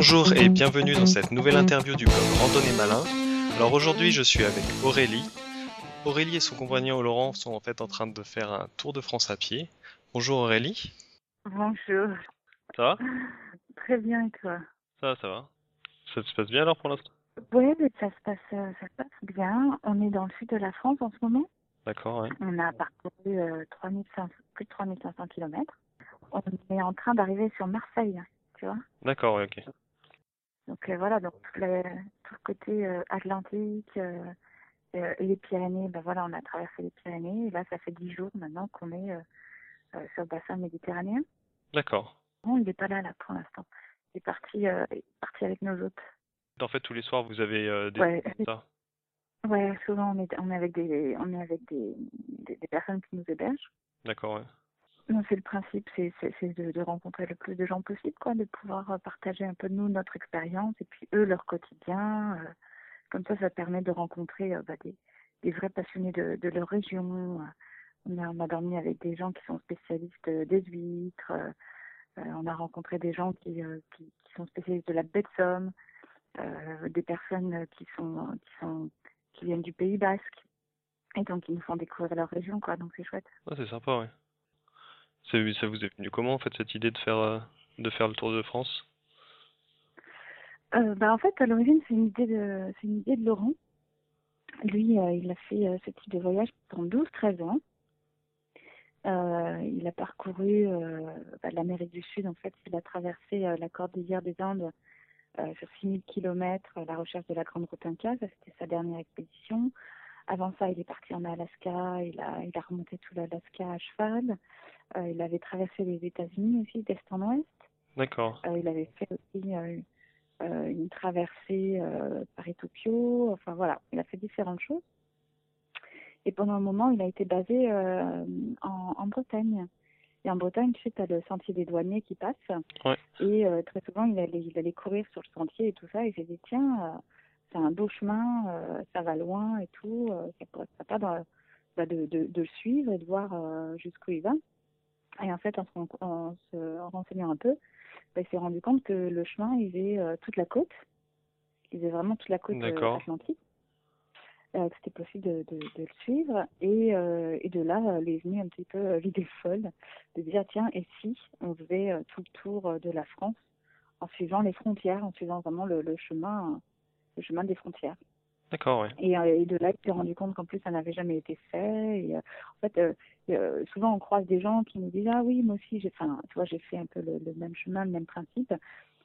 Bonjour et bienvenue dans cette nouvelle interview du blog Randonnée Malin. Alors aujourd'hui je suis avec Aurélie. Aurélie et son compagnon Laurent sont en fait en train de faire un tour de France à pied. Bonjour Aurélie. Bonjour. Ça va? Très bien et toi? Ça va, ça va. Ça se passe bien alors pour l'instant? Oui, ça se passe, euh, ça se passe bien. On est dans le sud de la France en ce moment. D'accord, ouais. On a parcouru euh, 3500 plus de 3500 km. On est en train d'arriver sur Marseille, tu vois? D'accord, ouais, ok. Donc euh, voilà, donc tout le, tout le côté euh, Atlantique euh, et les Pyrénées, ben voilà, on a traversé les Pyrénées. Et là, ça fait dix jours maintenant qu'on est sur le bassin méditerranéen. D'accord. Non, il n'est pas là, là, pour l'instant. Il est parti, il est parti avec nos hôtes. En fait tous les soirs vous avez des... Ouais. Ça? Ouais, souvent on est, on est avec des, on est avec des, des, des personnes qui nous hébergent. D'accord, ouais. C'est le principe, c'est, de, de rencontrer le plus de gens possible, quoi, de pouvoir euh, partager un peu nous notre expérience et puis eux leur quotidien. euh, comme ça, ça permet de rencontrer euh, bah, des, des vrais passionnés de, de leur région. On a, on a dormi avec des gens qui sont spécialistes des huîtres. on a rencontré des gens qui, qui, sont spécialistes de la baie Somme, des personnes qui sont, qui sont, qui viennent du Pays Basque. Et donc, ils nous font découvrir leur région, quoi. Donc, c'est chouette. C'est sympa, ouais. Ça vous est venu comment en fait cette idée de faire, euh, de faire le tour de France? Euh, bah, en fait, à l'origine, c'est une idée de, c'est une idée de Laurent. Lui, euh, il a fait ce type de voyage pendant 12-13 ans. Il a parcouru bah, l'Amérique du Sud. En fait, il a traversé la cordillère des Andes sur 6000 km à la recherche de la Grande Route Inca. Ça, c'était sa dernière expédition. Avant ça, il est parti en Alaska. Il a, il a remonté tout l'Alaska à cheval. Euh, il avait traversé les États-Unis aussi, d'est en ouest. D'accord. Euh, il avait fait aussi euh, une traversée Paris-Tokyo. Enfin voilà, il a fait différentes choses. Et pendant un moment, il a été basé en, en Bretagne. Et en Bretagne, tu sais, tu as le sentier des douaniers qui passe. Ouais. Et très souvent, il allait, il allait courir sur le sentier et tout ça. Et j'ai dit, tiens, c'est un beau chemin, euh, ça va loin et tout. euh, ça pourrait être sympa de, bah, de, de, de le suivre et de voir euh, jusqu'où il va. Et en fait, en se, ren- en se renseignant un peu, bah, il s'est rendu compte que le chemin, il faisait toute la côte. Il faisait vraiment toute la côte atlantique. Que c'était possible de, de, de le suivre. Et, et de là, lui est venue un petit peu l'idée folle de dire, tiens, et si on faisait tout le tour de la France en suivant les frontières, en suivant vraiment le, le chemin, le chemin des frontières. D'accord. Et, euh, et de là, il s'est rendu compte qu'en plus, ça n'avait jamais été fait. Et, euh, en fait, euh, souvent, on croise des gens qui nous disent Ah oui, moi aussi, j'ai enfin, tu vois, j'ai fait un peu le, le même chemin, le même principe.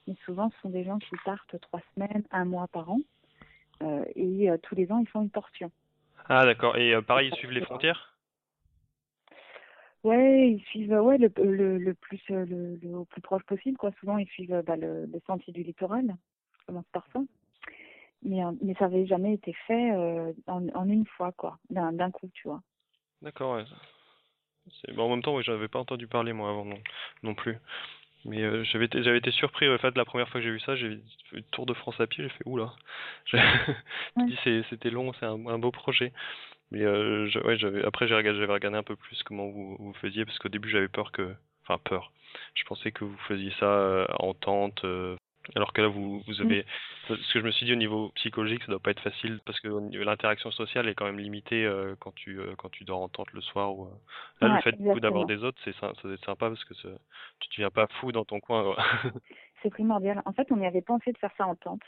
Mais souvent, ce sont des gens qui partent trois semaines, un mois par an. Euh, et euh, tous les ans, ils font une portion. Ah d'accord. Et pareil, ils suivent les frontières? Ouais, ils suivent ouais, le, le, le, plus, le, le, au plus proche possible. Quoi. Souvent, ils suivent bah, le, le sentier du littoral. Commence par ça. Mais, euh, mais ça n'avait jamais été fait euh, en, en une fois, quoi, d'un coup, tu vois. D'accord, ouais. Bon, en même temps, ouais, j'avais pas entendu parler moi avant non, non plus. Mais euh, j'avais été, j'avais été surpris en fait la première fois que j'ai vu ça, j'ai vu le Tour de France à pied, j'ai fait oula. Me dis c'est, c'était long, c'est un, un beau projet. Mais euh, je- ouais, j'avais après j'ai regardé, j'avais regardé un peu plus comment vous, vous faisiez parce qu'au début j'avais peur que, enfin peur. Je pensais que vous faisiez ça en tente, euh, alors que là vous, vous avez. Parce que je me suis dit au niveau psychologique ça doit pas être facile parce que l'interaction sociale est quand même limitée euh, quand tu euh, quand tu dors en tente le soir ou. euh, Là, le fait du coup d'avoir des autres, c'est ça doit être sympa parce que ça- tu deviens pas fou dans ton coin. C'est primordial. En fait, on y avait pensé de faire ça en tente.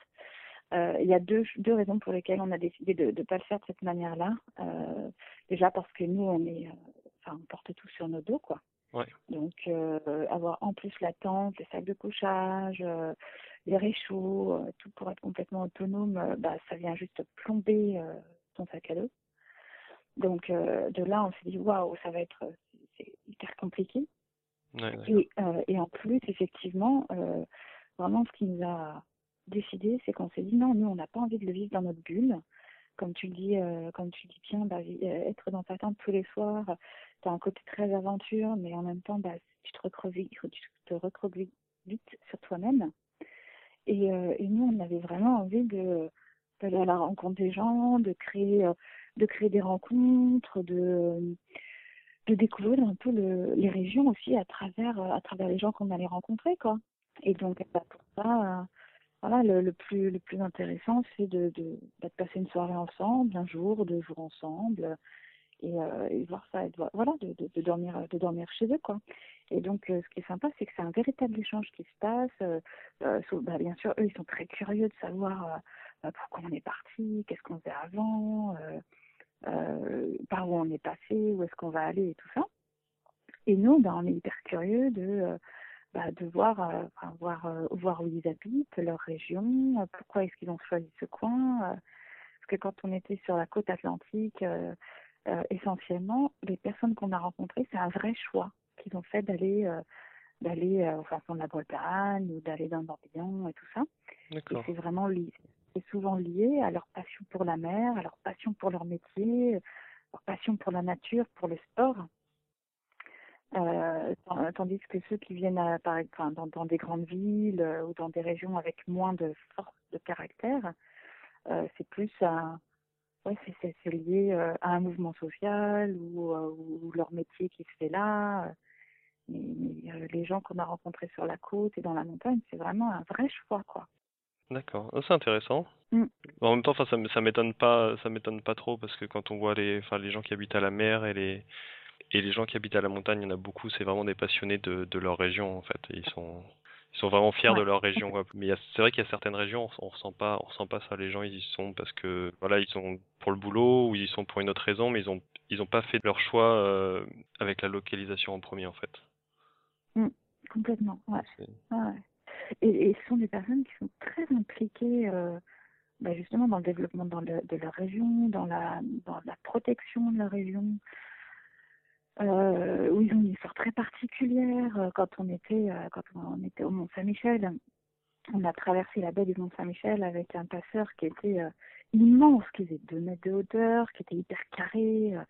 Il y a deux, deux raisons pour lesquelles on a décidé de ne pas le faire de cette manière-là. Déjà parce que nous, on est, enfin, on porte tout sur nos dos, quoi. Ouais. Donc, euh, avoir en plus la tente, les sacs de couchage, euh, les réchauds, euh, tout pour être complètement autonome, bah, ça vient juste plomber ton sac à dos. Donc, de là, on s'est dit, waouh, ça va être c'est hyper compliqué. Ouais. Et, et en plus, effectivement, vraiment, ce qui nous a décidé, c'est qu'on s'est dit non, nous, on n'a pas envie de le vivre dans notre bulle. Comme tu dis, comme tu dis bien, bah, être dans ta tente tous les soirs, tu as un côté très aventure, mais en même temps, bah, tu te recroquevilles, tu te vite sur toi-même. Et, euh, et nous, on avait vraiment envie de d'aller à la rencontre des gens, de créer, euh, de créer des rencontres, de de découvrir un peu le, les régions aussi à travers euh, à travers les gens qu'on allait rencontrer quoi. Et donc bah, pour ça, euh, voilà, le, le, plus le plus intéressant, c'est de, de, bah, de, passer une soirée ensemble, un jour, deux jours ensemble, et, euh, voir ça, de, voilà, de, dormir de dormir chez eux, quoi. Et donc, euh, ce qui est sympa, c'est que c'est un véritable échange qui se passe. Euh, euh bah, bien sûr, eux, ils sont très curieux de savoir bah, pourquoi on est parti, qu'est-ce qu'on faisait avant, par où on est passé, où est-ce qu'on va aller, et tout ça. Et nous, bah, on est hyper curieux de bah, voir, euh, euh, où ils habitent, leur région, euh, pourquoi est-ce qu'ils ont choisi ce coin. parce que quand on était sur la côte atlantique, essentiellement, les personnes qu'on a rencontrées, c'est un vrai choix qu'ils ont fait d'aller d'aller au fin fond de la Bretagne ou d'aller dans le Morbihan et tout ça. Et c'est vraiment lié, c'est souvent lié à leur passion pour la mer, à leur passion pour leur métier, leur passion pour la nature, pour le sport. Euh, tandis que ceux qui viennent à, par, enfin, dans, dans, des grandes villes euh, ou dans des régions avec moins de force de caractère, euh, c'est plus un, ouais, c'est, lié euh, à un mouvement social ou, euh, ou, leur métier qui se fait là. Mais les gens qu'on a rencontrés sur la côte et dans la montagne, c'est vraiment un vrai choix, quoi. D'accord, oh, c'est intéressant. Mm. En même temps, ça, ça m'étonne pas, ça m'étonne pas trop parce que quand on voit les, enfin, les gens qui habitent à la mer et les et les gens qui habitent à la montagne, il y en a beaucoup, c'est vraiment des passionnés de, de leur région en fait. ils sont ils sont vraiment fiers de leur région. Quoi. Mais c'est vrai qu'il y a certaines régions, on, on ressent pas, on ressent pas ça. Les gens, ils y sont parce que voilà, ils sont pour le boulot ou ils y sont pour une autre raison, mais ils ont ils ont pas fait leur choix euh, avec la localisation en premier en fait. Mmh, complètement, ouais. ouais. Et, et, ce sont des personnes qui sont très impliquées. Euh, bah justement dans le développement dans le, de leur région, dans la, dans la protection de la région, euh, où ils ont une histoire très particulière. Euh, quand on était, euh, quand on était au Mont Saint-Michel, on a traversé la baie du Mont Saint-Michel avec un passeur qui était euh, immense, qui faisait 2 mètres de hauteur, qui était hyper carré, euh,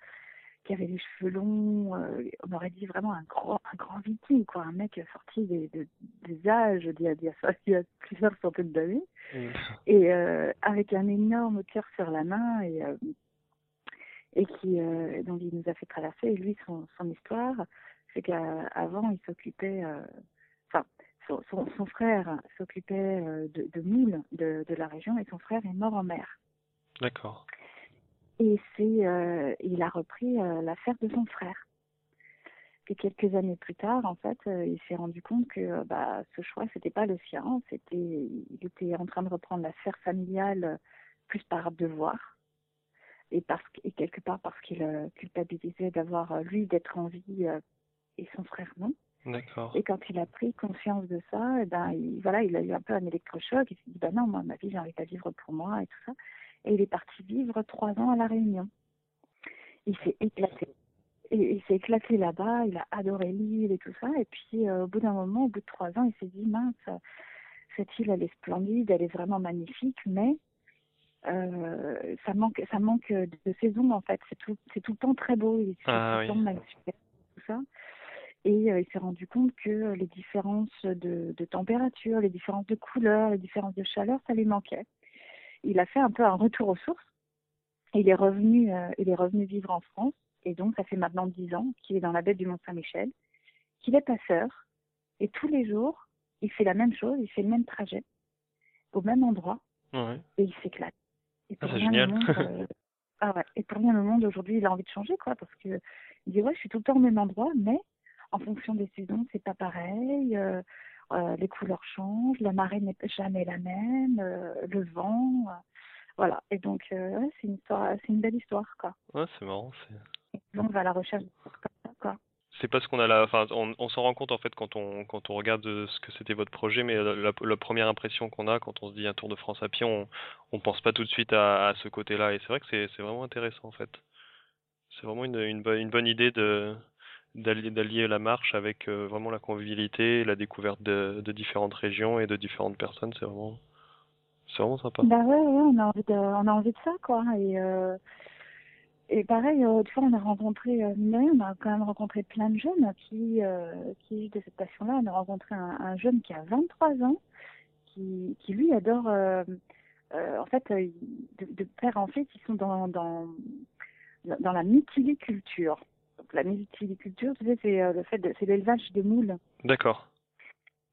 qui avait les cheveux longs. On aurait dit vraiment un grand, un grand viking, quoi, un mec sorti des, des, des âges d'il y, a, y, y a plusieurs centaines d'années, mmh. et avec un énorme cœur sur la main et et qui euh, donc il nous a fait traverser. Et lui, son, son histoire, c'est qu'avant, il s'occupait, euh, enfin, son, son, son, frère s'occupait euh, de, de moules de, de la région et son frère est mort en mer. D'accord. Et c'est, euh, il a repris l'affaire de son frère. Et quelques années plus tard, en fait, il s'est rendu compte que bah, ce choix, c'était pas le sien. C'était, il était en train de reprendre l'affaire familiale plus par devoir et parce et quelque part parce qu'il euh, culpabilisait d'avoir euh, lui d'être en vie euh, et son frère non. D'accord. Et quand il a pris conscience de ça, et eh ben il, voilà, il a eu un peu un électrochoc. Il s'est dit bah non, moi ma vie j'ai envie de la vivre pour moi et tout ça. Et il est parti vivre trois ans à la Réunion. Il s'est éclaté. Et il s'est éclaté là-bas. Il a adoré l'île et tout ça. Et puis euh, au bout d'un moment, au bout de trois ans, il s'est dit mince, cette île elle est splendide, elle est vraiment magnifique, mais euh, ça manque ça manque de saison en fait. C'est tout c'est tout le temps très beau. Et ah, tout, oui. tout ça. Et euh, il s'est rendu compte que les différences de, de température les différences de couleur les différences de chaleur ça lui manquait. Il a fait un peu un retour aux sources. Il est revenu euh, il est revenu vivre en France. Et donc ça fait maintenant dix ans qu'il est dans la baie du Mont Saint-Michel qu'il est passeur. Et tous les jours il fait la même chose il fait le même trajet au même endroit. Ouais. et il s'éclate et pour ah, génial. Monde, euh, ah ouais. Et pour rien le monde aujourd'hui, il a envie de changer, quoi, parce que il dit ouais, je suis tout le temps au même endroit, mais en fonction des saisons, c'est pas pareil. Euh, euh, les couleurs changent, la marée n'est jamais la même, le vent, voilà. Et donc ouais, c'est une histoire, c'est une belle histoire, quoi. Ouais, c'est marrant. Et donc on va à la recherche c'est pas ce qu'on a là. Enfin, on, on s'en rend compte en fait quand on quand on regarde ce que c'était votre projet, mais la, la première impression qu'on a quand on se dit un Tour de France à pied, on on pense pas tout de suite à, à ce côté-là. Et c'est vrai que c'est c'est vraiment intéressant en fait. C'est vraiment une une, une bonne idée de d'allier d'allier la marche avec euh, vraiment la convivialité, la découverte de, de différentes régions et de différentes personnes. C'est vraiment c'est vraiment sympa. Bah ouais, ouais, on a envie de on a envie de ça quoi. Et euh et pareil, euh, tu vois, on a rencontré, euh, on a quand même rencontré plein de jeunes qui, euh, qui vivent de cette passion-là. On a rencontré un, un, jeune qui a 23 ans, qui, qui lui adore, euh, euh, en fait, euh, de, de, père en fait, ils sont dans, dans, dans la mytiliculture. Donc la mytiliculture, tu sais, c'est le fait c'est l'élevage de moules. D'accord.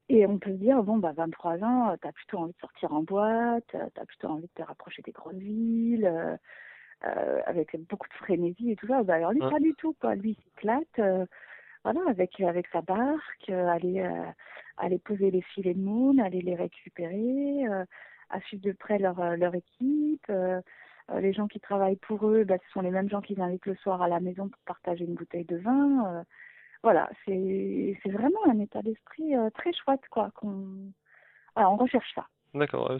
Et on peut se dire, bon, bah, 23 ans, tu as plutôt envie de sortir en boîte, tu as plutôt envie de te rapprocher des grosses villes, euh, avec beaucoup de frénésie et tout ça. Bah, alors lui, pas du tout, quoi. Lui, il s'éclate, voilà, avec, avec sa barque, aller, aller poser les filets de moon, aller les récupérer, à suivre de près leur, leur équipe. les gens qui travaillent pour eux, bah, ce sont les mêmes gens qu'ils invitent le soir à la maison pour partager une bouteille de vin voilà, c'est vraiment un état d'esprit euh, très chouette, quoi. Qu'on, on recherche ça. D'accord,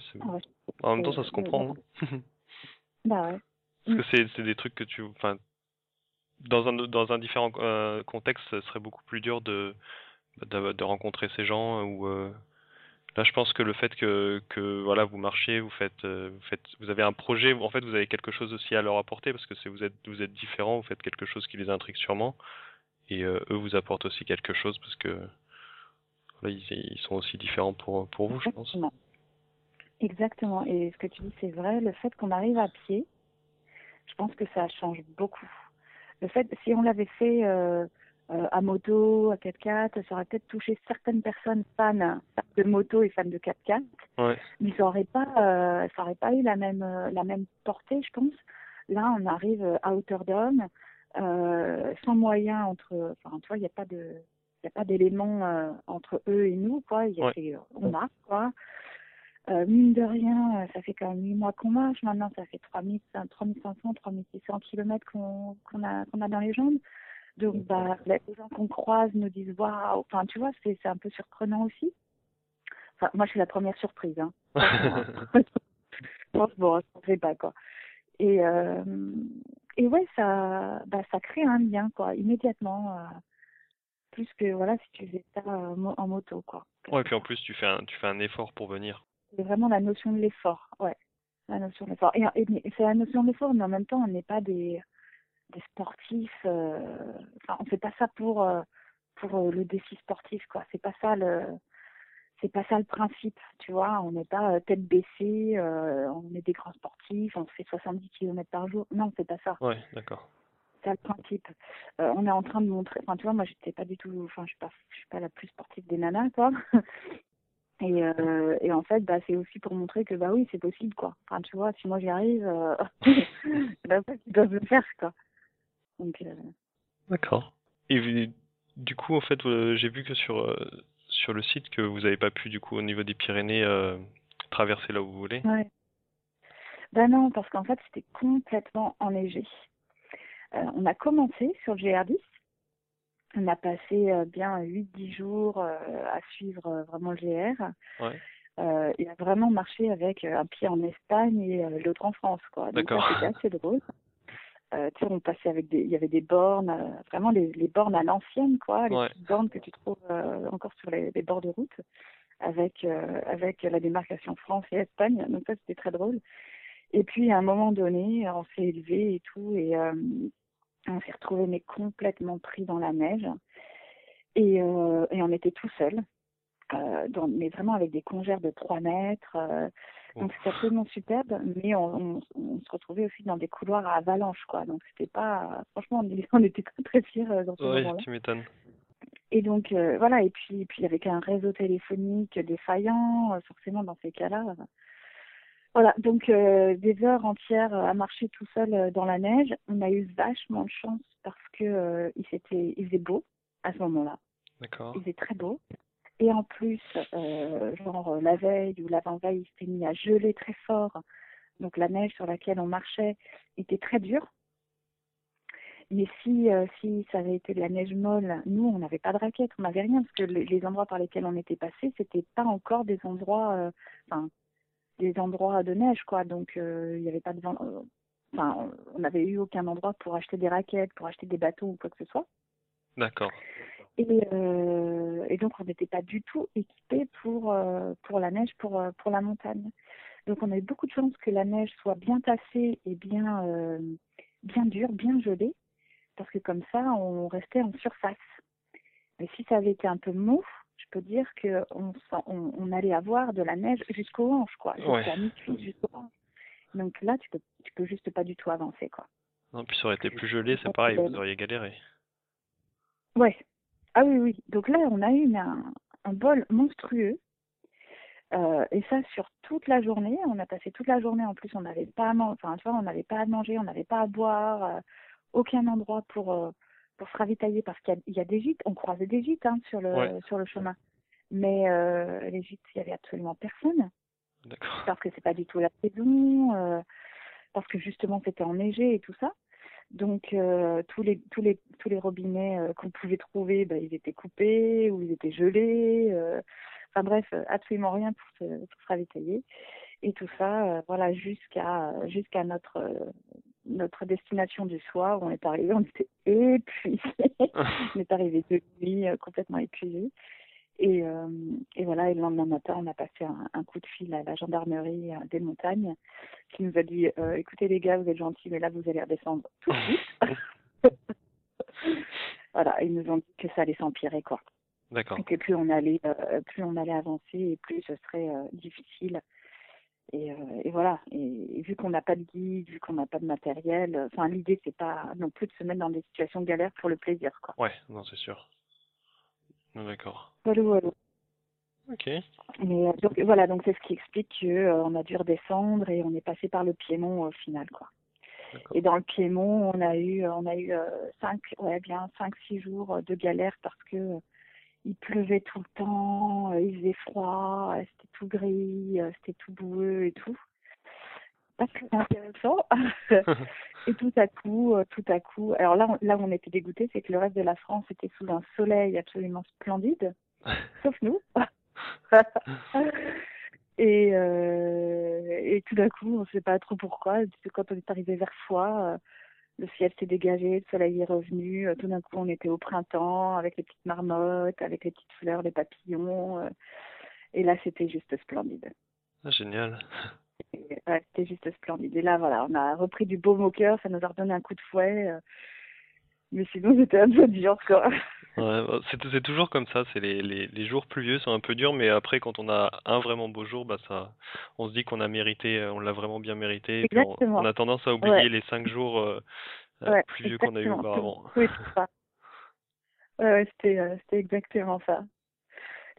en même temps, ça se comprend. Hein. bah ouais. Parce que mm. c'est des trucs que tu, enfin, dans un dans un différent euh, contexte, ce serait beaucoup plus dur de de, de rencontrer ces gens ou euh, là je pense que le fait que que voilà vous marchez vous faites vous faites vous avez un projet en fait vous avez quelque chose aussi à leur apporter parce que c'est vous êtes vous êtes différent vous faites quelque chose qui les intrigue sûrement et euh, eux vous apportent aussi quelque chose parce que ils, ils, sont aussi différents pour, pour vous, je pense. Exactement. Et ce que tu dis, c'est vrai. Le fait qu'on arrive à pied, je pense que ça change beaucoup. Le fait, si on l'avait fait euh, euh, à moto, à 4x4, ça aurait peut-être touché certaines personnes fans de moto et fans de 4x4, ouais. mais ça aurait pas, euh, ça aurait pas eu la même, la même portée, je pense. Là, on arrive à hauteur d'homme, euh, sans moyen entre, enfin, tu vois, il n'y a pas de, il a pas d'élément euh, entre eux et nous, quoi. Il y a ouais. on marche, quoi. Euh, mine de rien, ça fait quand même 8 mois qu'on marche. Maintenant, ça fait 3500, 3600 kilomètres qu'on qu'on a, qu'on a dans les jambes. Donc, bah, les gens qu'on croise nous disent waouh. Enfin, tu vois, c'est un peu surprenant aussi. Enfin, moi, je suis la première surprise. Hein. bon, bon, ça fait pas quoi. Et, euh, et ouais, ça, bah, ça crée un lien, quoi, immédiatement. Euh, plus que, voilà, si tu faisais ça euh, en moto, quoi. Ouais, et puis en plus, tu fais un, tu fais un effort pour venir. C'est vraiment la notion de l'effort, ouais. La notion de l'effort. Et, et, c'est la notion de l'effort, mais en même temps, on n'est pas des, des sportifs. Euh, enfin, on fait pas ça pour, pour le défi sportif, quoi. C'est pas ça le c'est pas ça le principe, tu vois. On n'est pas euh, tête baissée, euh, on est des grands sportifs, on fait 70 km par jour. Non, c'est pas ça. Ouais, d'accord. C'est le principe. Euh, on est en train de montrer. Enfin, tu vois, moi, j'étais pas du tout. Enfin, je suis pas, je suis pas la plus sportive des nanas, quoi. Et, euh, et en fait, bah, c'est aussi pour montrer que bah oui, c'est possible, quoi. Enfin, tu vois, si moi j'y arrive, euh, bah, ils doivent le faire, quoi. Donc. Euh... D'accord. Et du coup, en fait, j'ai vu que sur sur le site que vous n'avez pas pu, du coup, au niveau des Pyrénées, euh, traverser là où vous voulez Ouais. Ben non, parce qu'en fait, c'était complètement enneigé. Euh, on a commencé sur le GR10. On a passé euh, bien 8-10 jours à suivre vraiment le GR. Ouais. et a vraiment marché avec un pied en Espagne et l'autre en France. Quoi. Donc c'était assez drôle. Euh, tu sais, on passait avec des, il y avait des bornes, euh, vraiment les, les bornes à l'ancienne, quoi, les petites bornes que tu trouves euh, encore sur les, les, bords de route, avec avec la démarcation France et Espagne. Donc ça, c'était très drôle. Et puis à un moment donné, on s'est élevé et tout, et on s'est retrouvé mais complètement pris dans la neige, et, et on était tout seul, dans, mais vraiment avec des congères de 3 mètres. Donc c'était absolument superbe, mais on, on, on, se retrouvait aussi dans des couloirs à avalanche, quoi. Donc c'était pas, franchement, on, était très très fiers euh, dans ce ouais, moment-là. tu m'étonnes. Et donc euh, voilà, et puis puis avec un réseau téléphonique défaillant, euh, forcément dans ces cas-là. Voilà, donc des heures entières à marcher tout seul dans la neige. On a eu vachement de chance parce que il s'était, il faisait beau à ce moment-là. D'accord. Il faisait très beau. Et en plus, euh, genre la veille ou l'avant-veille, il s'était mis à geler très fort. Donc la neige sur laquelle on marchait était très dure. Mais si, euh, si ça avait été de la neige molle, nous, on n'avait pas de raquettes, on n'avait rien, parce que les, les, endroits par lesquels on était passé, c'était pas encore des endroits, euh, des endroits de neige, quoi. Donc, euh, il n'y avait pas de, enfin, on n'avait eu aucun endroit pour acheter des raquettes, pour acheter des bateaux ou quoi que ce soit. D'accord. Et, euh, et, donc on n'était pas du tout équipés pour euh, pour la neige, pour euh, pour la montagne. Donc on a eu beaucoup de chance que la neige soit bien tassée et bien euh, bien dure, bien gelée, parce que comme ça on restait en surface. Mais si ça avait été un peu mou, je peux dire que on, on, on allait avoir de la neige jusqu'aux hanches, quoi, jusqu'à ouais. mi-cuisse, jusqu'aux hanches. Donc là tu peux tu peux juste pas du tout avancer, quoi. Non, puis ça aurait été plus gelé, c'est pareil, vous auriez galéré. Ouais, ah oui, oui. Donc là, on a eu un, un bol monstrueux. Euh, et ça sur toute la journée. On a passé toute la journée. En plus, on n'avait pas à manger. Enfin, tu vois, on n'avait pas à manger, on n'avait pas à boire. euh, aucun endroit pour euh, pour se ravitailler parce qu'il y a, il y a des gîtes. On croisait des gîtes hein, sur le Ouais. sur le chemin. Mais euh, les gîtes, il y avait absolument personne parce que c'est pas du tout la saison, euh, parce que justement c'était enneigé et tout ça. Donc euh, tous les tous les tous les robinets euh, qu'on pouvait trouver, bah, ils étaient coupés ou ils étaient gelés. euh, enfin bref, absolument rien pour se, pour se ravitailler. Et tout ça, voilà, jusqu'à jusqu'à notre notre destination du soir on est arrivé, on était épuisés. on est arrivé de nuit euh, complètement épuisés. Et, euh, et voilà, et le lendemain matin, on a passé un, un coup de fil à la gendarmerie euh, des montagnes qui nous a dit euh, écoutez les gars, vous êtes gentils, mais là vous allez redescendre tout de suite. voilà, ils nous ont dit que ça allait s'empirer quoi. D'accord. Et que plus on allait euh, plus on allait avancer et plus ce serait difficile. Et, euh, et voilà. Et, et vu qu'on n'a pas de guide, vu qu'on n'a pas de matériel, euh, enfin l'idée c'est pas non plus de se mettre dans des situations galères pour le plaisir quoi. Ouais, non, c'est sûr. D'accord. Voilà, voilà. Ok. Mais euh, donc voilà, donc c'est ce qui explique que euh, on a dû redescendre et on est passé par le Piémont au final quoi. Et dans le Piémont, on a eu on a eu euh, cinq ouais bien cinq six jours de galère parce que euh, il pleuvait tout le temps, euh, il faisait froid, euh, c'était tout gris, euh, c'était tout boueux et tout. Pas très intéressant. et tout à coup, tout à coup, alors là, là où on était dégoûté, c'est que le reste de la France était sous un soleil absolument splendide, sauf nous. et, euh, et tout d'un coup, on ne sait pas trop pourquoi. Quand on est arrivé vers Foix, le ciel s'est dégagé, le soleil est revenu. euh, Tout d'un coup, on était au printemps avec les petites marmottes, avec les petites fleurs, les papillons. euh, et là, c'était juste splendide. Ah, génial. Ouais, c'était juste splendide. Et là, voilà, on a repris du baume au cœur, ça nous a redonné un coup de fouet. Mais sinon, c'était un peu dur, quoi. Ouais, bah, c'est toujours comme ça, c'est les, les, les jours pluvieux, c'est un peu dur, mais après quand on a un vraiment beau jour, bah ça, on se dit qu'on a mérité, on l'a vraiment bien mérité, et puis on, a tendance à oublier Ouais. les cinq jours euh, euh, Ouais, pluvieux qu'on a eu auparavant. Oui, c'est ça. Ouais, c'était, euh, exactement ça.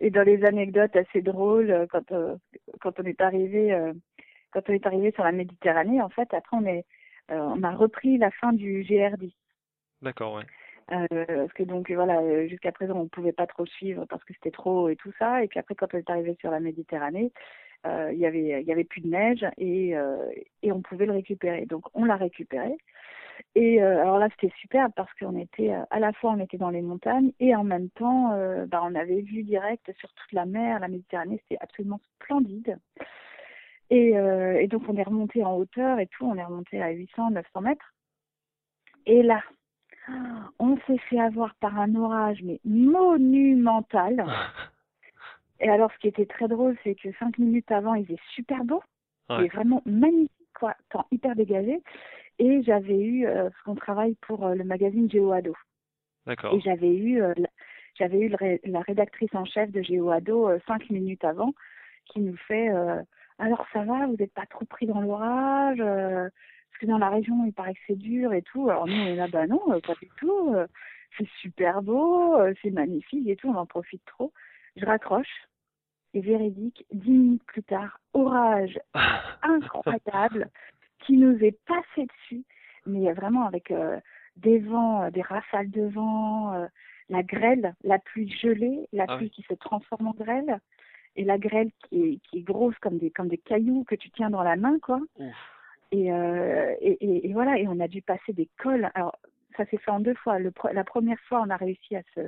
Et dans les anecdotes assez drôles, euh, quand, euh, quand on est arrivé, quand on est arrivé sur la Méditerranée, en fait, après on est, on a repris la fin du GRD. D'accord, ouais. Euh, parce que donc voilà, euh, jusqu'à présent on pouvait pas trop suivre parce que c'était trop et tout ça. Et puis après quand on est arrivé sur la Méditerranée, euh, il y avait y avait plus de neige et et on pouvait le récupérer. Donc on l'a récupéré. Et alors là c'était super parce qu'on était à la fois on était dans les montagnes et en même temps bah, on avait vu direct sur toute la mer, la Méditerranée, c'était absolument splendide. Et, et donc on est remonté en hauteur et tout, on est remonté à 800, 900 mètres. Et là, on s'est fait avoir par un orage, mais monumental. Et alors, ce qui était très drôle, c'est que cinq minutes avant, il faisait super beau. Il est vraiment magnifique, quoi. Temps hyper dégagé. Et j'avais eu, euh, parce qu'on travaille pour euh, le magazine GeoAdo. D'accord. Et j'avais eu, euh, la- j'avais eu ré- la rédactrice en chef de GeoAdo euh, cinq minutes avant, qui nous fait, alors ça va, vous n'êtes pas trop pris dans l'orage, parce que dans la région, il paraît que c'est dur et tout. Alors nous, on est là, bah non, euh, pas du tout. euh, c'est super beau, euh, c'est magnifique et tout, on en profite trop. Je raccroche. Et véridique, dix minutes plus tard, orage incroyable qui nous est passé dessus, mais vraiment avec euh, des vents, des rafales de vent, euh, la grêle, la pluie gelée, la Ah pluie oui. qui se transforme en grêle, et la grêle qui est, qui est grosse comme des, comme des cailloux que tu tiens dans la main, quoi. Ouf. Et, euh, et, et, et voilà, et on a dû passer des cols. Alors, ça s'est fait en deux fois. Le, la première fois, on a réussi à se,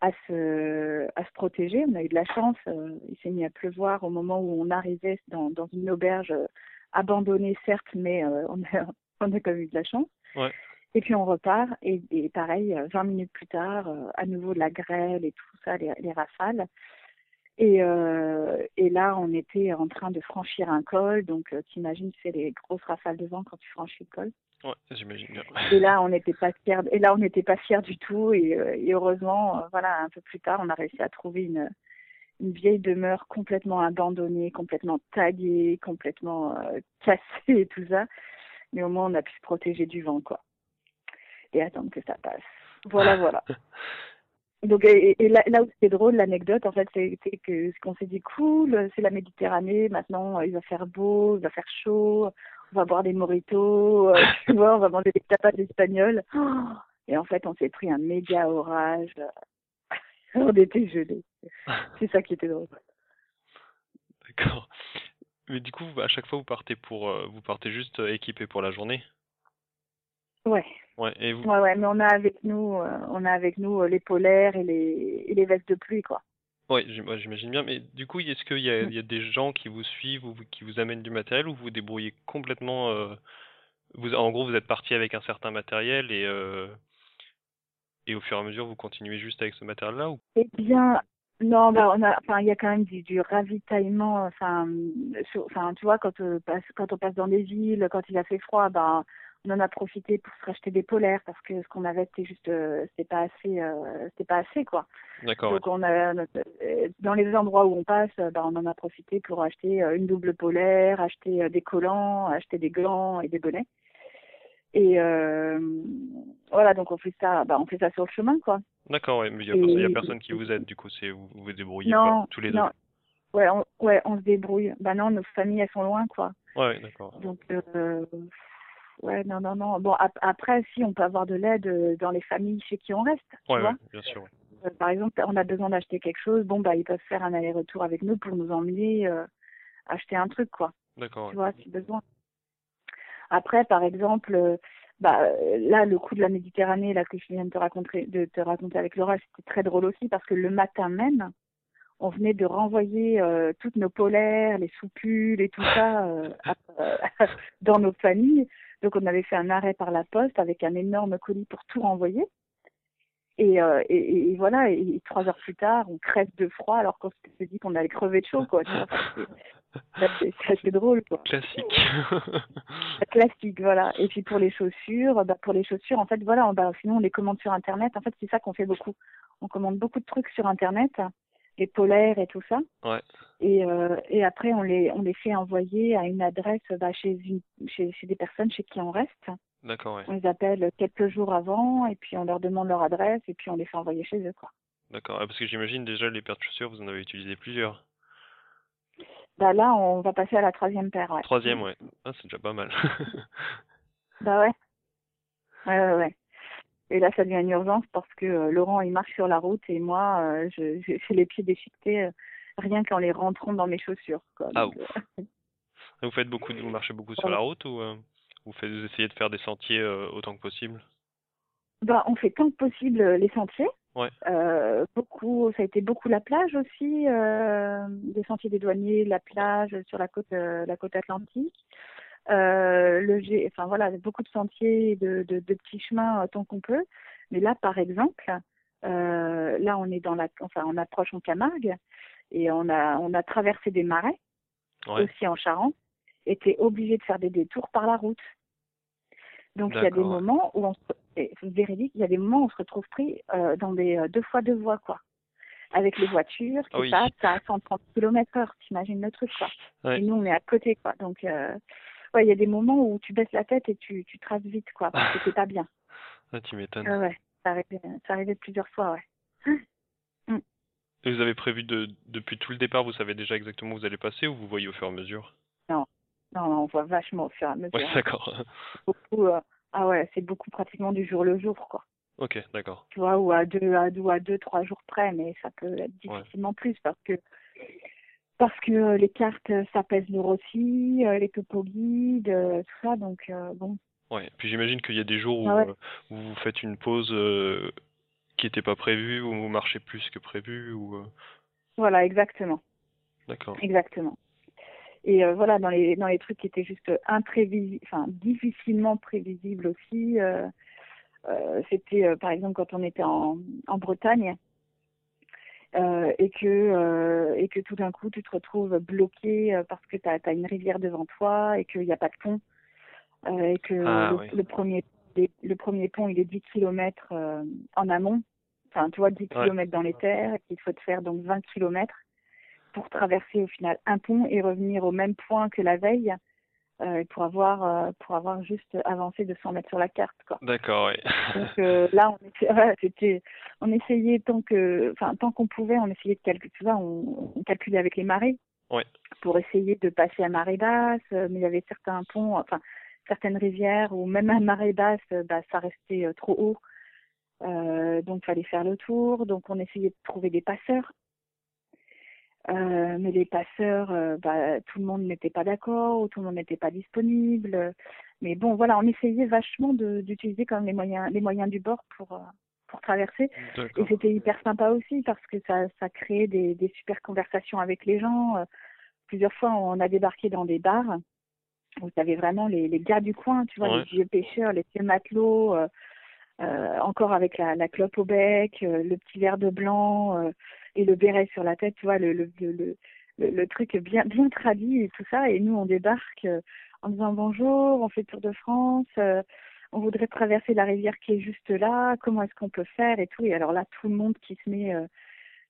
à se, à se protéger. On a eu de la chance. euh, il s'est mis à pleuvoir au moment où on arrivait dans, dans une auberge euh, abandonnée, certes, mais on, a, on a quand même eu de la chance. Ouais. Et puis on repart, et, et pareil, euh, 20 minutes plus tard, à nouveau de la grêle et tout ça, les, les rafales. Et, euh, et là, on était en train de franchir un col, donc euh, t'imagines, c'est les grosses rafales de vent quand tu franchis le col. Ouais, j'imagine bien. Et là, on n'était pas fiers. Et là, on n'était pas fiers du tout. Et, euh, et heureusement, euh, voilà, un peu plus tard, on a réussi à trouver une, une vieille demeure complètement abandonnée, complètement taguée, complètement euh, cassée et tout ça. Mais au moins, on a pu se protéger du vent, quoi. Et attendre que ça passe. Voilà, voilà. Donc, et, là, là, où c'était drôle, l'anecdote, en fait, c'est que ce qu'on s'est dit, cool, c'est la Méditerranée, maintenant, il va faire beau, il va faire chaud, on va boire des moritos, euh, tu vois, on va manger des tapas espagnols. Et en fait, on s'est pris un méga orage. on était gelés. C'est ça qui était drôle. D'accord. Mais du coup, à chaque fois, vous partez pour, euh, vous partez juste euh, équipé pour la journée? Ouais. Ouais. Et vous... Ouais, ouais. Mais on a avec nous, on a avec nous les polaires et les, et les vestes de pluie, quoi. Oui, j'imagine bien. Mais du coup, est-ce qu'il y a, il y a des gens qui vous suivent ou qui vous amènent du matériel ou vous débrouillez complètement euh, vous, En gros, vous êtes parti avec un certain matériel et, euh, et au fur et à mesure, vous continuez juste avec ce matériel-là ou... Eh bien, non, bah, on a, enfin, il y a quand même du, du ravitaillement. Enfin, enfin, tu vois, quand, on passe, quand on passe dans des villes, quand il a fait froid, bah, on en a profité pour se racheter des polaires parce que ce qu'on avait c'était juste euh, c'était pas assez euh, c'était pas assez quoi. D'accord donc on a euh, dans les endroits où on passe bah, on en a profité pour acheter une double polaire acheter des collants acheter des gants et des bonnets. Et voilà donc on fait ça bah on fait ça sur le chemin quoi. D'accord ouais, mais il y, a, personne qui vous aide du coup c'est vous vous, débrouillez non, tous les deux. Non. ouais on, ouais on se débrouille. Bah non nos familles elles sont loin quoi. Ouais d'accord. Donc Ouais, non, non, non. Bon, après, si, on peut avoir de l'aide euh, dans les familles chez qui on reste. Vois ouais, bien sûr. Euh, par exemple, on a besoin d'acheter quelque chose, bon, bah, ils peuvent faire un aller-retour avec nous pour nous emmener euh, acheter un truc, quoi. D'accord. Tu vois, si besoin. Après, par exemple, bah, là, le coup de la Méditerranée, là, que je viens de te raconter, de te raconter avec Laura, c'était très drôle aussi parce que le matin même, on venait de renvoyer euh, toutes nos polaires, les soupules et tout ça euh, dans nos familles. Donc on avait fait un arrêt par la poste avec un énorme colis pour tout renvoyer. Et, euh, et, et, voilà, et trois heures plus tard, on crève de froid alors qu'on s'est dit qu'on allait crever de chaud, quoi. C'est drôle, quoi. Classique. Classique, voilà. Et puis pour les chaussures, bah pour les chaussures, en fait, voilà, bah, sinon on les commande sur Internet. En fait, c'est ça qu'on fait beaucoup. On commande beaucoup de trucs sur Internet les polaires et tout ça. Ouais. Et, euh, et après, on les, on les fait envoyer à une adresse bah, chez, une, chez, chez des personnes chez qui on reste. D'accord, ouais. On les appelle quelques jours avant et puis on leur demande leur adresse et puis on les fait envoyer chez eux, quoi. D'accord. parce que j'imagine déjà les paires de chaussures, vous en avez utilisé plusieurs. Bah là, on va passer à la troisième paire, ouais. Troisième, ouais. Ah, c'est déjà pas mal. bah ouais. Ouais, ouais, ouais. Et là, ça devient une urgence parce que euh, Laurent, il marche sur la route et moi, euh, j'ai les pieds déchiquetés euh, rien qu'en les rentrant dans mes chaussures. Quoi. Ah, vous faites beaucoup, vous marchez beaucoup sur la route ou vous, faites, vous essayez de faire des sentiers autant que possible? Bah, on fait tant que possible les sentiers. Ouais. beaucoup, ça a été beaucoup la plage aussi, des sentiers des douaniers, la plage sur la côte, la côte atlantique. Euh, le enfin voilà, beaucoup de sentiers, de, de, de petits chemins euh, tant qu'on peut. Mais là, par exemple, euh, là on est dans la, enfin on approche en Camargue et on a on a traversé des marais aussi en Charente, était obligé de faire des détours par la route. Donc il y a des moments où on se, véridique, il y a des moments où on se retrouve pris euh, dans des euh, deux fois deux voies quoi avec les voitures qui passent à 130 km heure, t'imagines le truc quoi. Et nous on est à côté quoi. Donc euh, il y a des moments où tu baisses la tête et tu, tu traces vite, quoi, parce que c'est pas bien. Ah, tu m'étonnes. ouais, ça arrivait, ça arrivait plusieurs fois, ouais. Mm. Et vous avez prévu de, depuis tout le départ, vous savez déjà exactement où vous allez passer ou vous voyez au fur et à mesure? Non, non, on voit vachement au fur et à mesure. Ouais, d'accord. Beaucoup, euh, ah ouais, c'est beaucoup pratiquement du jour le jour, quoi. Ok, d'accord. Tu vois, ou à deux, à deux, à deux, trois jours près, mais ça peut être difficilement plus parce que parce que euh, les cartes, euh, ça pèse lourd aussi, euh, les topo guides, tout ça, donc bon. Ouais, puis j'imagine qu'il y a des jours où, ah vous faites une pause qui n'était pas prévue, où vous marchez plus que prévu, ou. Voilà, exactement. D'accord. Exactement. Et voilà, dans les dans les trucs qui étaient juste imprévisibles, enfin difficilement prévisibles aussi, c'était par exemple quand on était en, en Bretagne, euh, et que euh, et que tout d'un coup tu te retrouves bloqué euh, parce que tu as, une rivière devant toi et qu'il n'y a pas de pont. Et que ah, le, premier le premier pont il est 10 km en amont. Enfin tu vois 10 km dans les terres il faut te faire donc 20 km pour traverser au final un pont et revenir au même point que la veille euh, pour avoir euh, pour avoir juste avancé de 100 mètres sur la carte quoi. D'accord, oui. Donc euh, là on essayait, ouais, c'était on essayait tant que enfin tant qu'on pouvait on essayait de calculer tu vois on, on calculait avec les marées Ouais. pour essayer de passer à marée basse euh, mais il y avait certains ponts enfin certaines rivières ou même à marée basse euh, bah ça restait euh, trop haut euh, donc fallait faire le tour donc on essayait de trouver des passeurs euh, mais les passeurs, euh, bah, tout le monde n'était pas d'accord ou tout le monde n'était pas disponible. Mais bon, voilà, on essayait vachement d'utiliser quand même les moyens, les moyens du bord pour euh, pour traverser. Et c'était hyper sympa aussi parce que ça ça créait des des super conversations avec les gens. Plusieurs fois, on a débarqué dans des bars où tu avais vraiment les les gars du coin, tu vois, Ouais. les vieux pêcheurs, les vieux matelots. euh, euh, encore avec la, la clope au bec, euh, le petit verre de blanc euh, et le béret sur la tête, tu vois, le, le, le, le, truc bien, bien tradit et tout ça. Et nous, on débarque euh, en disant bonjour, on fait le Tour de France, euh, on voudrait traverser la rivière qui est juste là, comment est-ce qu'on peut faire et tout. Et alors là, tout le monde qui se met... euh,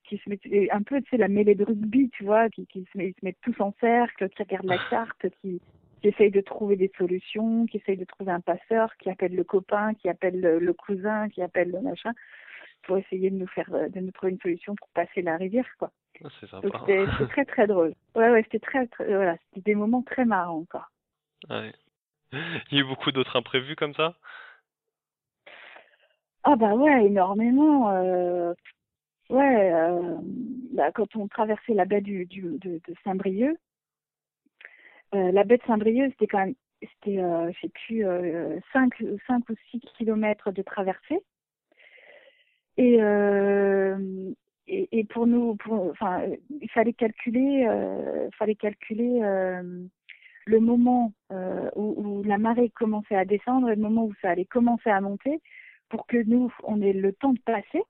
qui se met et un peu tu sais la mêlée de rugby tu vois qui, qui se, met, se mettent tous en cercle qui regardent la carte qui qui essaye de trouver des solutions, qui essaye de trouver un passeur, qui appelle le copain, qui appelle le, le cousin, qui appelle le machin, pour essayer de nous faire, euh, de nous trouver une solution pour passer la rivière, quoi. Ah, c'est Donc sympa. c'était c'était très très drôle. Ouais ouais, c'était très, très voilà, c'était des moments très marrants, quoi. Ouais. Il y a eu beaucoup d'autres imprévus comme ça? Ah bah ouais, énormément. Euh, ouais, euh, bah, quand on traversait la baie du, du de, de Saint-Brieuc, euh, la baie de Saint-Brieuc, c'était quand même, c'était, euh, je sais plus, euh, 5, cinq ou 6 kilomètres de traversée. Et, euh, et, et pour nous, pour, enfin, il fallait calculer, euh, fallait calculer euh, le moment où, où la marée commençait à descendre et le moment où ça allait commencer à monter pour que nous, on ait le temps de passer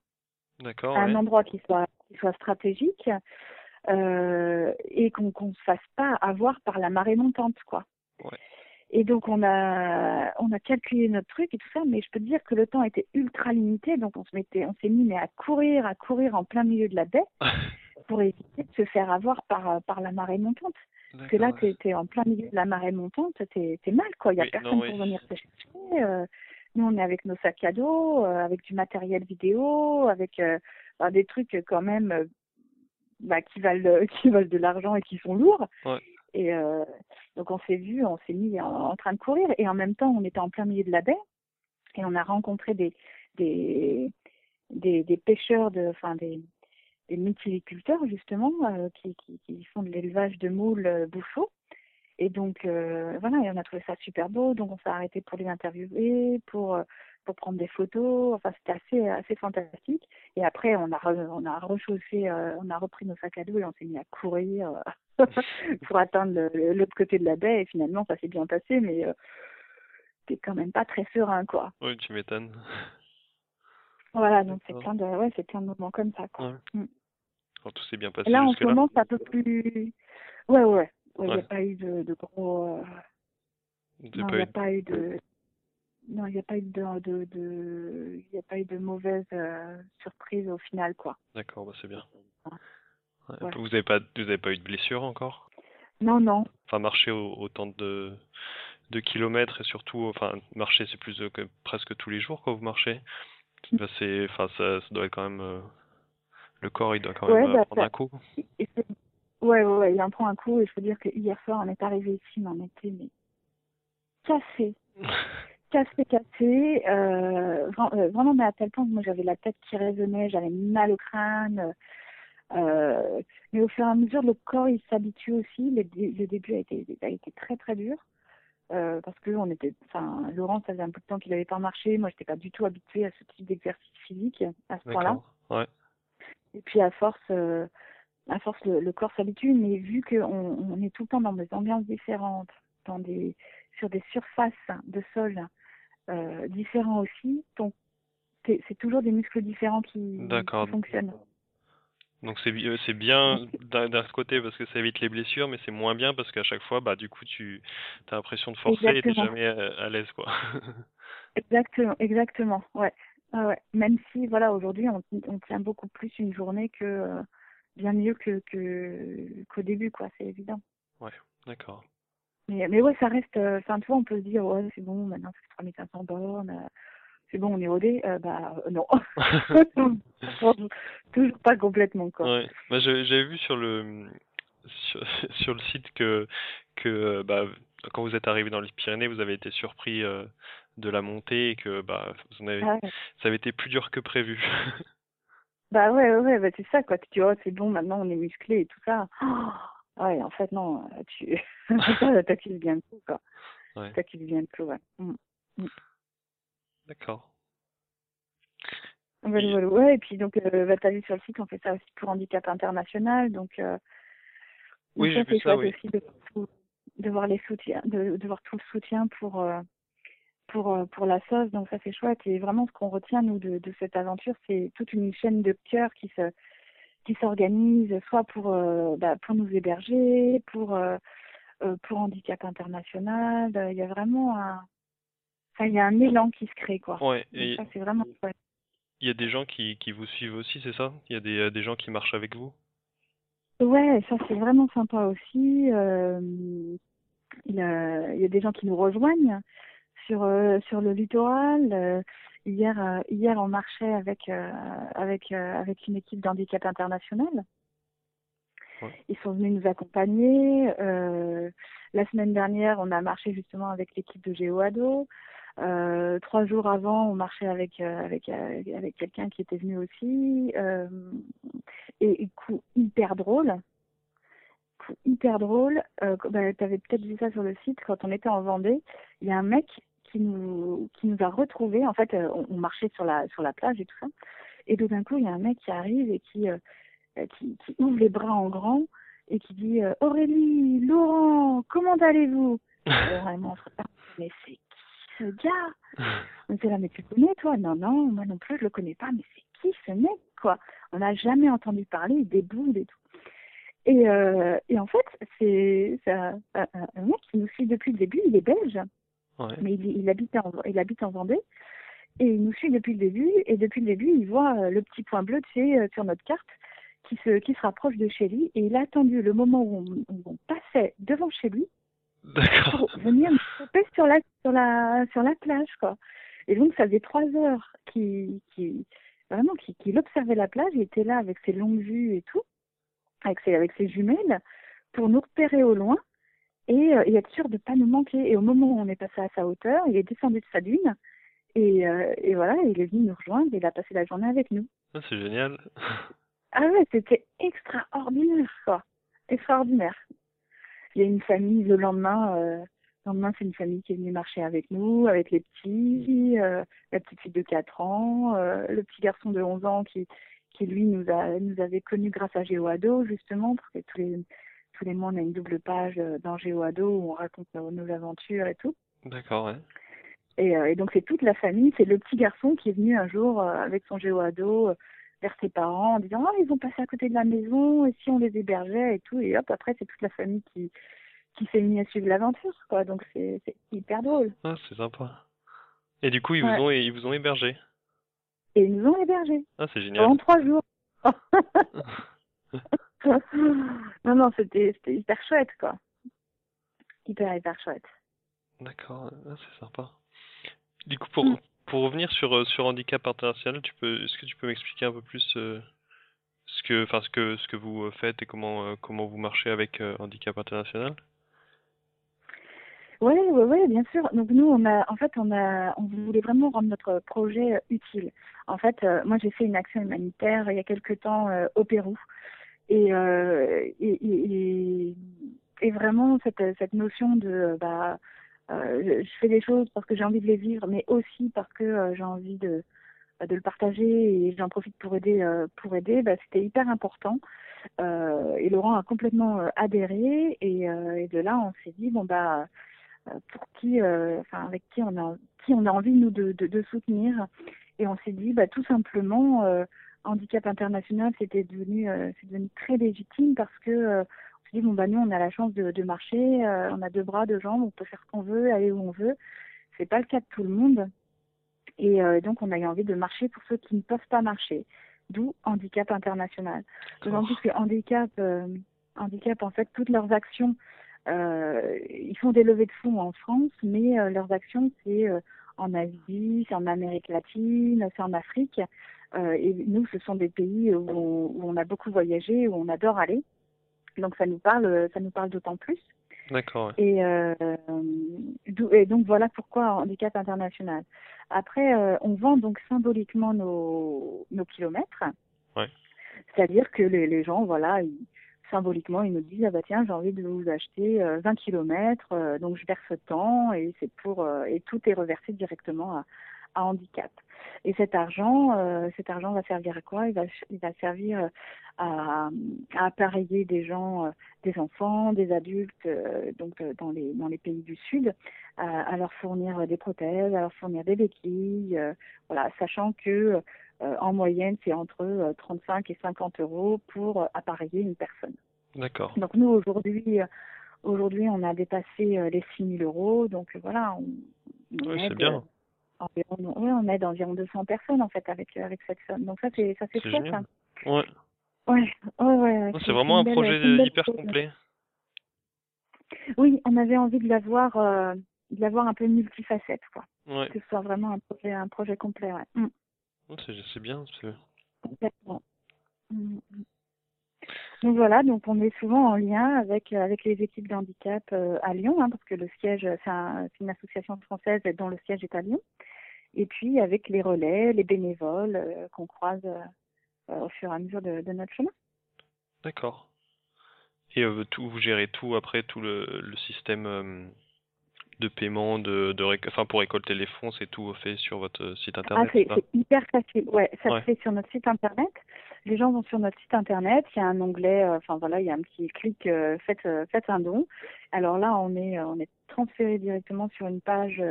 à un ouais. endroit qui soit, qui soit stratégique euh, et qu'on qu'on se fasse pas avoir par la marée montante, quoi. Ouais. Et donc on a on a calculé notre truc et tout ça, mais je peux te dire que le temps était ultra limité, donc on se mettait, on s'est mis mais à courir, à courir en plein milieu de la baie pour éviter de se faire avoir par par la marée montante. Parce que là, t'es es en plein milieu de la marée montante, t'es es mal, quoi. Il y a Oui, personne non, oui. pour venir te chercher. euh, nous, on est avec nos sacs à dos, euh, avec du matériel vidéo, avec euh, bah, des trucs quand même bah, qui valent qui valent de l'argent et qui sont lourds. Ouais. Et donc on s'est vu, on s'est mis en, train de courir et en même temps on était en plein milieu de la baie et on a rencontré des pêcheurs enfin des des justement euh, qui, font de l'élevage de moules euh, bouchons. Et donc euh, voilà, et on a trouvé ça super beau, donc on s'est arrêté pour les interviewer, pour pour prendre des photos. Enfin, c'était assez assez fantastique. Et après, on a re- on a rechaussé, euh, on a repris nos sacs à dos et on s'est mis à courir euh, pour atteindre l'autre côté de la baie. Et finalement, ça s'est bien passé, mais euh, c'était quand même pas très serein, quoi. Oui, tu m'étonnes. Voilà, donc c'est plein de ouais, c'est plein de moments comme ça, quoi. Ouais. Mm. Alors, tout s'est bien passé Là, en ce moment, c'est un peu plus. Ouais, ouais, ouais. Il n'y Ouais. a pas eu de, de gros. euh, il n'y a pas eu de. Non, il n'y a pas eu de, de, de... il y a pas eu de mauvaise euh, surprise au final, quoi. D'accord, bah c'est bien. Ouais. Ouais. Vous avez pas vous avez pas eu de blessure encore? Non, non. Enfin marcher au- autant de de kilomètres et surtout enfin marcher c'est plus de, que presque tous les jours quand vous marchez. Bah, c'est enfin ça, ça doit être quand même euh, le corps il doit quand même euh, bah, prendre ça- un coup. Ouais, ouais, ouais, il en prend un coup je peux dire que hier soir, on est arrivé ici, mais on était mais cassé, cassé, cassé. Euh, vra- euh, vraiment, mais à tel point que moi j'avais la tête qui résonnait, j'avais mal au crâne. Euh, mais au fur et à mesure, le corps il s'habitue aussi. Le, dé- le début a été, a été très très dur. Euh, parce que on était, enfin, Laurent, ça faisait un peu de temps qu'il n'avait pas marché. Moi, j'étais pas du tout habituée à ce type d'exercice physique à ce point-là. Ouais. Et puis à force, euh, à force le, le corps s'habitue, mais vu qu'on on est tout le temps dans des ambiances différentes, dans des, sur des surfaces de sol euh, différents aussi, donc c'est c'est toujours des muscles différents qui, fonctionnent. Donc c'est euh, c'est bien d'un côté parce que ça évite les blessures, mais c'est moins bien parce qu'à chaque fois, bah du coup tu as l'impression de forcer et t'es Exactement. jamais à, à l'aise quoi. Exactement, exactement, ouais. Ah ouais. Même si voilà aujourd'hui on, on tient beaucoup plus une journée que euh, bien mieux que que qu'au début quoi, c'est évident. Ouais, d'accord. Mais, mais ouais, ça reste. Enfin, tu vois, on peut se dire, ouais, c'est bon, maintenant c'est 3500 bornes, c'est bon, on est rodé. Euh, bah, non. Toujours pas complètement, quoi. Ouais. Bah, j'avais vu sur le, sur, sur, le site que, que bah, quand vous êtes arrivé dans les Pyrénées, vous avez été surpris de la montée et que bah, vous avez, ah ça avait été plus dur que prévu. bah ouais, ouais, bah, c'est ça, quoi. Tu dis, oh, c'est bon, maintenant on est musclé et tout ça. Ouais, en fait, non, tu t'accuses bien le coup, quoi. Ouais. T'accuses bien le coup, ouais. Mm. Mm. D'accord. Ouais, et... ouais, et puis donc, euh, bah, t'as vu sur le site, on fait ça aussi pour handicap international, donc. Euh, oui, j'ai vu ça, oui. aussi de, de, voir les soutiens, de, de voir tout le soutien pour. Euh, pour, euh, pour la sauce, donc ça c'est chouette. Et vraiment, ce qu'on retient, nous, de, de cette aventure, c'est toute une chaîne de cœurs qui se qui s'organise, soit pour, euh, bah, pour nous héberger, pour, euh, pour Handicap International. Il y a vraiment un, enfin, il y a un élan qui se crée, quoi. Ouais, et ça, c'est vraiment. Il y a des gens qui, qui vous suivent aussi, c'est ça? Il y a des, des gens qui marchent avec vous? Ouais, ça c'est vraiment sympa aussi. Euh, il, y a, il y a des gens qui nous rejoignent sur euh, sur le littoral. Euh, hier euh, hier on marchait avec avec avec une équipe d'handicap international. Ils sont venus nous accompagner. la semaine dernière, on a marché justement avec l'équipe de GeoAdo. Euh, trois jours avant, on marchait avec avec avec quelqu'un qui était venu aussi euh, et, coup hyper drôle, coup hyper drôle. Euh, bah, tu avais peut-être vu ça sur le site quand on était en Vendée. Il y a un mec qui nous qui nous a retrouvés. En fait, euh, on, marchait sur la sur la plage et tout ça. Et tout d'un coup, il y a un mec qui arrive et qui euh, euh, qui, qui, ouvre les bras en grand et qui dit Aurélie, Laurent, comment allez-vous? Vraiment, mais c'est qui ce gars? On était là, mais tu connais toi? Non, non, moi non plus, je le connais pas, mais c'est qui ce mec quoi? On n'a jamais entendu parler des boules et tout. Et, euh, et en fait, c'est un, un, un, mec qui nous suit depuis le début, il est belge. Mais il, il, habite en, il habite en Vendée. Et il nous suit depuis le début. Et depuis le début, il voit euh, le petit point bleu euh, sur notre carte qui se, qui se rapproche de chez lui. Et il a attendu le moment où on, où on passait devant chez lui pour venir nous choper sur la, sur, la, sur la plage. Quoi. Et donc, ça faisait trois heures qu'il qui vraiment qu'il observait la plage. Il était là avec ses longues vues et tout, avec ses, avec ses jumelles, pour nous repérer au loin et, euh, et, être sûr de pas nous manquer. Et au moment où on est passé à sa hauteur, il est descendu de sa dune et, euh, et voilà, il est venu nous rejoindre et il a passé la journée avec nous. Ah, c'est génial. ah ouais, c'était extraordinaire, quoi. Extraordinaire. Il y a une famille le lendemain. Euh, le lendemain, c'est une famille qui est venue marcher avec nous, avec les petits, euh, la petite fille de 4 ans, le petit garçon de 11 ans qui, qui lui nous a nous avait connus grâce à GeoAdo justement parce que tous les tous les mois, on a une double page euh, dans GeoAdo où on raconte nos, aventures et tout. D'accord, ouais. Et, euh, et donc, c'est toute la famille. C'est le petit garçon qui est venu un jour euh, avec son GeoAdo vers ses parents en disant Oh, ils vont passer à côté de la maison, et si on les hébergeait et tout. Et hop, après, c'est toute la famille qui, qui s'est mise à suivre l'aventure, quoi. Donc, c'est hyper drôle. Ah, c'est sympa. Et du coup, ils, vous ont, ils vous ont hébergé Et ils nous ont hébergé. Ah, c'est génial. Pendant trois jours. non, non, c'était hyper chouette, quoi. Hyper, hyper chouette. D'accord, ah, c'est sympa. Du coup, pour, mm. pour revenir sur, euh, sur Handicap International, tu peux, est-ce que tu peux m'expliquer un peu plus euh, ce, que, ce, que, ce que vous euh, faites et comment, comment vous marchez avec Handicap International? Oui, oui, oui, bien sûr. Donc nous, on a, en fait, on a, on voulait vraiment rendre notre projet utile. En fait, moi, j'ai fait une action humanitaire il y a quelque temps au Pérou. Euh, et, et, et, vraiment cette, cette notion de bah, euh, je fais des choses parce que j'ai envie de les vivre, mais aussi parce que euh, j'ai envie de, de le partager et j'en profite pour aider pour aider bah, c'était hyper important. Euh, et Laurent a complètement adhéré et, et, de là on s'est dit bon bah pour qui enfin avec qui on a qui on a envie nous de, de, de soutenir. Et on s'est dit bah tout simplement handicap international, c'était devenu, euh, c'est devenu très légitime parce que euh, on s'est dit bon bah nous on a la chance de, de marcher, euh, on a deux bras, deux jambes, on peut faire ce qu'on veut, aller où on veut. C'est pas le cas de tout le monde. Et donc on a eu envie de marcher pour ceux qui ne peuvent pas marcher. D'où handicap international. D'autant plus que handicap, handicap en fait toutes leurs actions ils font des levées de fonds en France, mais leurs actions, c'est en Asie, c'est en Amérique latine, c'est en Afrique. Et nous, ce sont des pays où on, où on, a beaucoup voyagé, où on adore aller. Donc ça nous parle, ça nous parle d'autant plus. D'accord. Et, euh, et, donc voilà pourquoi handicap international. Après, euh, on vend donc symboliquement nos, nos kilomètres. Ouais. C'est-à-dire que les, les, gens, voilà, ils, symboliquement, ils nous disent ah bah tiens, j'ai envie de vous acheter 20 euh, kilomètres, euh, donc je verse tant et c'est pour euh, et tout est reversé directement à, à handicap. Et cet argent, euh, cet argent va servir à quoi? Il va, il va servir à, à appareiller des gens, euh, des enfants, des adultes, euh, donc dans les dans les pays du Sud, à, à, leur fournir des prothèses, à leur fournir des béquilles, voilà, sachant que en moyenne c'est entre 35 et 50 euros pour appareiller une personne. D'accord. Donc nous aujourd'hui. Aujourd'hui, on a dépassé les 6 000 euros, donc voilà. On, on oui, c'est bien environ, ouais, on aide environ 200 personnes en fait avec avec cette somme. Donc ça c'est ça c'est chouette. Hein. Ouais. Ouais, ouais, ouais. C'est vraiment un projet hyper complet. Oui, on avait envie de l'avoir euh, de l'avoir un peu multifacette quoi. Ouais. Que ce soit vraiment un projet un projet complet, ouais. Mm. C'est bien. Complètement. Mm, mm. Donc voilà, donc on est souvent en lien avec avec les équipes d'handicap euh, à Lyon, hein, parce que le siège, c'est un, une association française dont le siège est à Lyon. Et puis avec les relais, les bénévoles euh, qu'on croise euh, au fur et à mesure de, de notre chemin. D'accord. Et euh, tout, vous gérez tout après tout le, le système de paiement, de, de enfin pour récolter les fonds, c'est tout fait sur votre site internet. Ah, c'est hyper facile. Ouais, ça se fait sur notre site internet. Les gens vont sur notre site internet, il y a un onglet, euh, enfin voilà, il y a un petit clic, euh, faites, euh, faites un don. Alors là, on est, on est transféré directement sur une page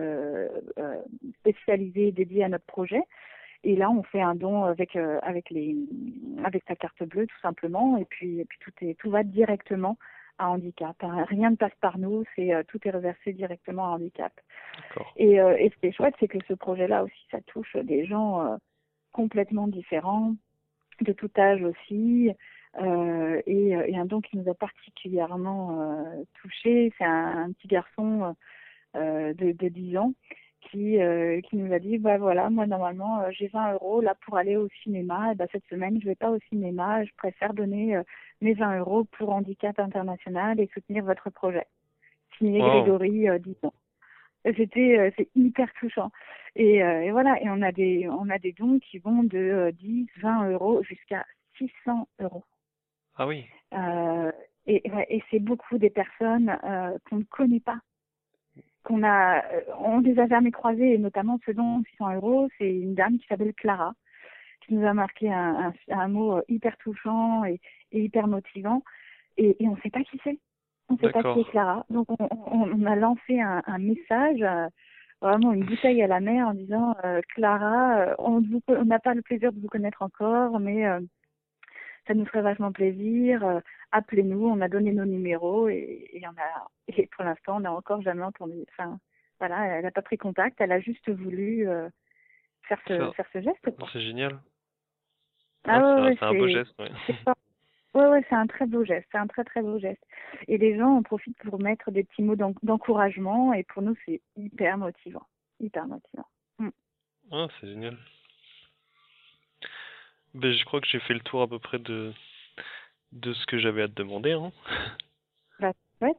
spécialisée dédiée à notre projet. Et là, on fait un don avec avec les avec sa carte bleue tout simplement. Et puis et puis tout est tout va directement à handicap. Hein. Rien ne passe par nous, c'est tout est reversé directement à handicap. Et, et ce qui est chouette, c'est que ce projet-là aussi, ça touche des gens complètement différents de tout âge aussi. Euh, et, et, un don qui nous a particulièrement euh, touché, c'est un, un, petit garçon euh, de, de 10 ans qui, euh, qui nous a dit bah voilà moi normalement euh, j'ai 20 euros là pour aller au cinéma. Et bah, cette semaine je vais pas au cinéma. Je préfère donner euh, mes 20 euros pour handicap international et soutenir votre projet. Signé wow. Grégory 10 ans. C'était c'est hyper touchant et, euh, et, voilà, et on a des on a des dons qui vont de euh, 10, 20 euros jusqu'à 600 euros. Ah oui. Euh, et, et c'est beaucoup des personnes euh, qu'on ne connaît pas, qu'on a, euh, on les a jamais croisées, et notamment ce don 600 euros, c'est une dame qui s'appelle Clara, qui nous a marqué un, un, un mot hyper touchant et, et hyper motivant, et, et on ne sait pas qui c'est. On ne sait pas qui est Clara. Donc on, on, on a lancé un, un message vraiment une bouteille à la mer en disant euh, Clara, euh, on n'a pas le plaisir de vous connaître encore, mais euh, ça nous ferait vachement plaisir. Euh, appelez-nous, on a donné nos numéros et, et, on a, et pour l'instant, on n'a encore jamais entendu. Enfin, voilà, elle n'a pas pris contact, elle a juste voulu faire, ce, faire ce geste. C'est génial. Ah, ouais, c'est un beau geste. Ouais. Ouais, ouais, c'est un très beau geste, c'est un très très beau geste. Et les gens en profitent pour mettre des petits mots d'encouragement et pour nous c'est hyper motivant, hyper motivant. Mm. Ah, c'est génial. Ben, je crois que j'ai fait le tour à peu près de de ce que j'avais à te demander. Hein. Bah, ouais,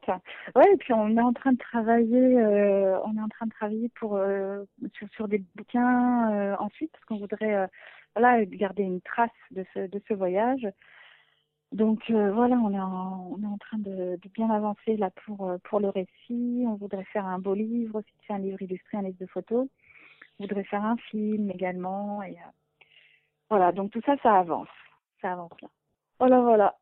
ouais, et puis on est en train de travailler, euh, on est en train de travailler pour euh, sur, sur des bouquins euh, ensuite parce qu'on voudrait voilà garder une trace de ce de ce voyage. Donc euh, voilà, on est, en, on est en train de, de, bien avancer là pour, euh, pour le récit. On voudrait faire un beau livre, aussi un livre illustré, un livre de photos. On voudrait faire un film également. Et euh, voilà, donc tout ça, ça avance. Ça avance là. Voilà, voilà.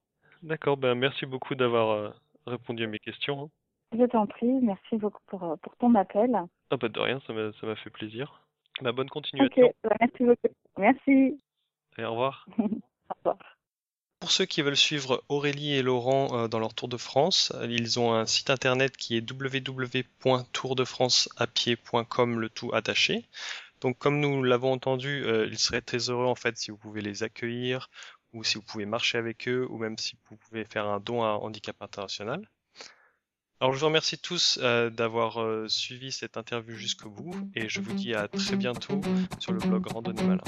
D'accord, ben merci beaucoup d'avoir euh, répondu à mes questions. Hein. Je t'en prie, merci beaucoup pour, pour ton appel. Ah bah de rien, ça m'a fait plaisir. Ma bonne continuation. Ok, bah, merci beaucoup. Merci. Et au revoir. au revoir. Pour ceux qui veulent suivre Aurélie et Laurent euh, dans leur Tour de France, ils ont un site internet qui est www.tourdefranceapied.com, le tout attaché. Donc comme nous l'avons entendu, euh, ils seraient très heureux en fait si vous pouvez les accueillir ou si vous pouvez marcher avec eux ou même si vous pouvez faire un don à Handicap International. Alors je vous remercie tous euh, d'avoir euh, suivi cette interview jusqu'au bout et je vous dis à très bientôt sur le blog Randonnée Malin.